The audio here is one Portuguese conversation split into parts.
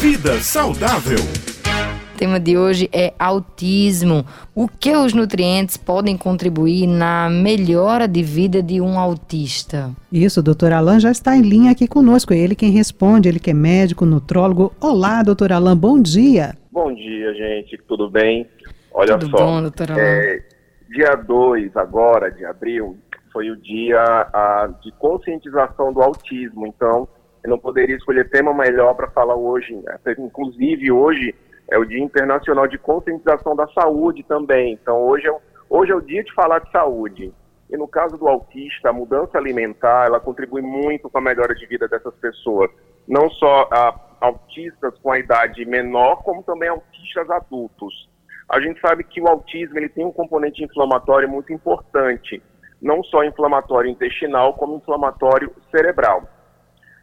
Vida saudável. O tema de hoje é autismo. O que os nutrientes podem contribuir na melhora de vida de um autista? Isso, o doutor Alain já está em linha aqui conosco. É ele quem responde, ele que é médico, nutrólogo. Olá, doutor Alain, bom dia. Bom dia, gente, tudo bem? Olha Tudo só, bom, doutor Alain? é, dia 2 agora, de abril, foi o dia ah, de conscientização do autismo, então eu não poderia escolher tema melhor para falar hoje, até inclusive hoje é o Dia Internacional de Conscientização da Saúde também, então hoje é, o- hoje é o dia de falar de saúde. E no caso do autista, a mudança alimentar, ela contribui muito com a melhora de vida dessas pessoas. Não só autistas com a idade menor, como também autistas adultos. A gente sabe que o autismo ele tem um componente inflamatório muito importante, não só inflamatório intestinal, como inflamatório cerebral.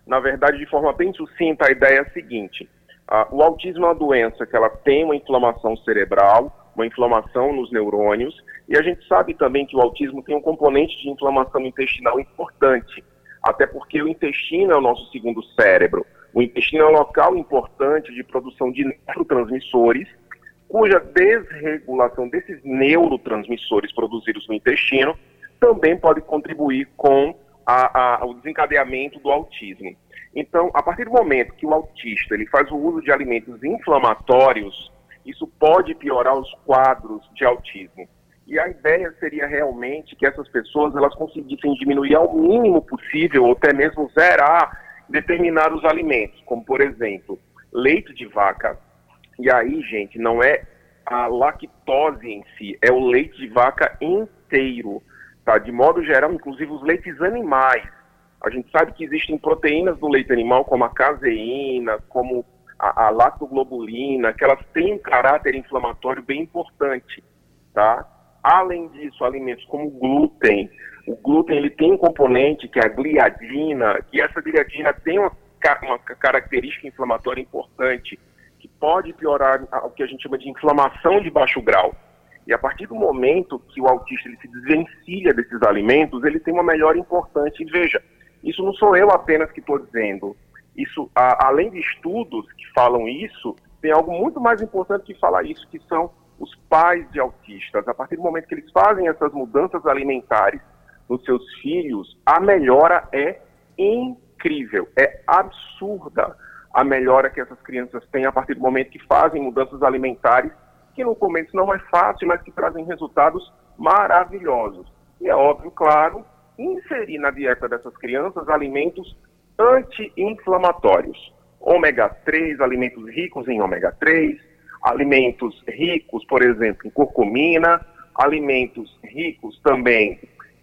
Na verdade, de forma bem sucinta, a ideia é a seguinte: ah, o autismo é uma doença que ela tem uma inflamação cerebral, uma inflamação nos neurônios, e a gente sabe também que o autismo tem um componente de inflamação intestinal importante, até porque o intestino é o nosso segundo cérebro. O intestino é um local importante de produção de neurotransmissores, cuja desregulação desses neurotransmissores produzidos no intestino também pode contribuir com a- a- o desencadeamento do autismo. Então, a partir do momento que o autista ele faz o uso de alimentos inflamatórios, isso pode piorar os quadros de autismo. E a ideia seria realmente que essas pessoas elas conseguissem diminuir ao mínimo possível, ou até mesmo zerar determinados alimentos, como por exemplo, leite de vaca. E aí, gente, não é a lactose em si, é o leite de vaca inteiro, tá? De modo geral, inclusive os leites animais. A gente sabe que existem proteínas do leite animal, como a caseína, como a, a lactoglobulina, que elas têm um caráter inflamatório bem importante, tá? Além disso, alimentos como glúten. O glúten ele tem um componente que é a gliadina, que essa gliadina tem uma, uma ca- característica inflamatória importante, que pode piorar o que a gente chama de inflamação de baixo grau. E a partir do momento que o autista ele se desvencilha desses alimentos, ele tem uma melhora importante. E veja, isso não sou eu apenas que estou dizendo. Isso, a- além de estudos que falam isso, tem algo muito mais importante que falar isso, que são os pais de autistas. A partir do momento que eles fazem essas mudanças alimentares nos seus filhos, a melhora é incrível, é absurda a melhora que essas crianças têm a partir do momento que fazem mudanças alimentares, que no começo não é fácil, mas que trazem resultados maravilhosos. E é óbvio, claro, inserir na dieta dessas crianças alimentos anti-inflamatórios. Ômega 3, alimentos ricos em ômega 3, alimentos ricos, por exemplo, em curcumina, alimentos ricos também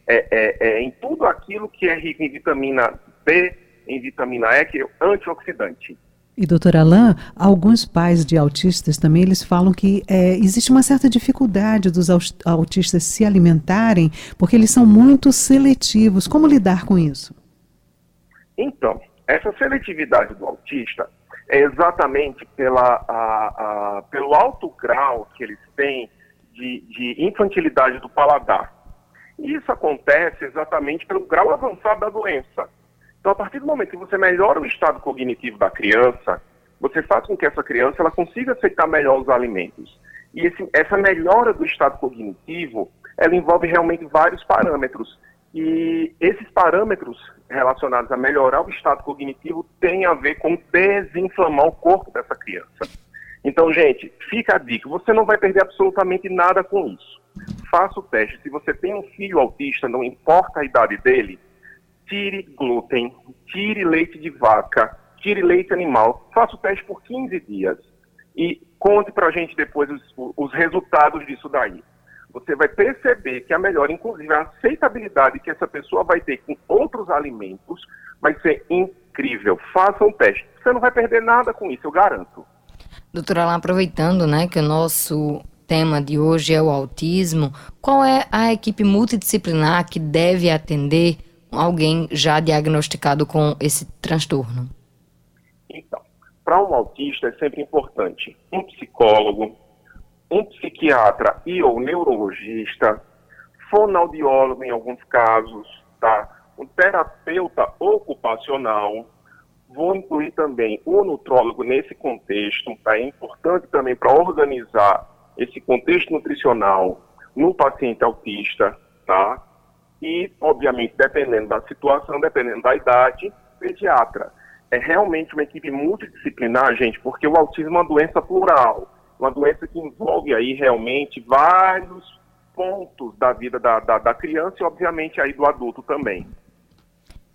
é, é, é, em tudo aquilo que é rico em vitamina B, em vitamina E, que é antioxidante. E doutor Alain, alguns pais de autistas também, eles falam que é, existe uma certa dificuldade dos autistas se alimentarem, porque eles são muito seletivos. Como lidar com isso? Então, essa seletividade do autista é exatamente pela, a- a- pelo alto grau que eles têm de, de infantilidade do paladar. E isso acontece exatamente pelo grau avançado da doença. Então, a partir do momento que você melhora o estado cognitivo da criança, você faz com que essa criança ela consiga aceitar melhor os alimentos. E esse- essa melhora do estado cognitivo, ela envolve realmente vários parâmetros. E esses parâmetros relacionados a melhorar o estado cognitivo têm a ver com desinflamar o corpo dessa criança. Então, gente, fica a dica: você não vai perder absolutamente nada com isso. Faça o teste. Se você tem um filho autista, não importa a idade dele, tire glúten, tire leite de vaca, tire leite animal, faça o teste por 15 dias e conte pra gente depois os, os resultados disso daí. Você vai perceber que a melhora, inclusive a aceitabilidade que essa pessoa vai ter com outros alimentos, vai ser incrível. Faça um teste. Você não vai perder nada com isso, eu garanto. Doutora Alain, aproveitando né, que o nosso tema de hoje é o autismo, qual é a equipe multidisciplinar que deve atender alguém já diagnosticado com esse transtorno? Então, para um autista é sempre importante um psicólogo, um psiquiatra e ou neurologista, fonoaudiólogo em alguns casos, tá? Um terapeuta ocupacional, Vou incluir também o nutrólogo nesse contexto, tá? é importante também para organizar esse contexto nutricional no paciente autista, tá? E, obviamente, dependendo da situação, dependendo da idade, pediatra. É realmente uma equipe multidisciplinar, gente, porque o autismo é uma doença plural, uma doença que envolve aí realmente vários pontos da vida da, da, da criança e, obviamente, aí do adulto também.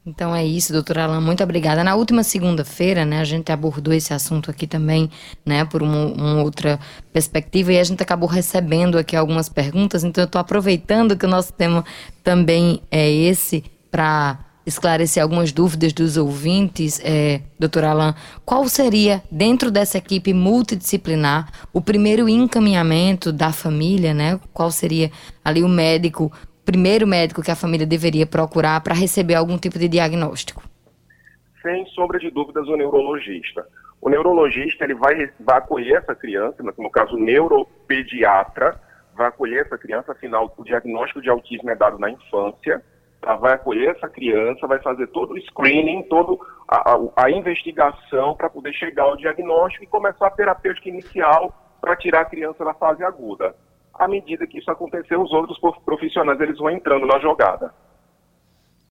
Então é isso, doutora Alain, muito obrigada. Na última segunda-feira, né, a gente abordou esse assunto aqui também, né, por uma, uma, outra perspectiva, e a gente acabou recebendo aqui algumas perguntas, então eu estou aproveitando que o nosso tema também é esse, para esclarecer algumas dúvidas dos ouvintes, é, doutora Alain, qual seria, dentro dessa equipe multidisciplinar, o primeiro encaminhamento da família, né? Qual seria ali o médico primeiro médico que a família deveria procurar para receber algum tipo de diagnóstico? Sem sombra de dúvidas, o neurologista. O neurologista ele vai, vai acolher essa criança, no caso o neuropediatra, vai acolher essa criança, afinal o diagnóstico de autismo é dado na infância, tá? vai acolher essa criança, vai fazer todo o screening, toda a, a, a investigação para poder chegar ao diagnóstico e começar a terapêutica inicial para tirar a criança da fase aguda à medida que isso acontecer, os outros profissionais eles vão entrando na jogada.